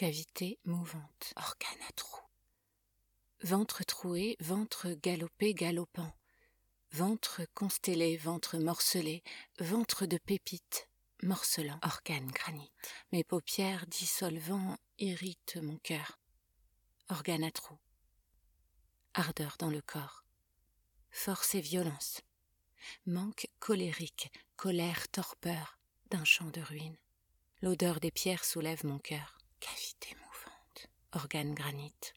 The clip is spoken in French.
cavité mouvante, organe à trous. Ventre troué, ventre galopé, galopant. Ventre constellé, ventre morcelé, ventre de pépites, morcelant, organe granit. Mes paupières dissolvant irritent mon cœur, organe à trous. Ardeur dans le corps, force et violence, manque colérique, colère, torpeur d'un champ de ruines. L'odeur des pierres soulève mon cœur, cavité mouvante, organe granit.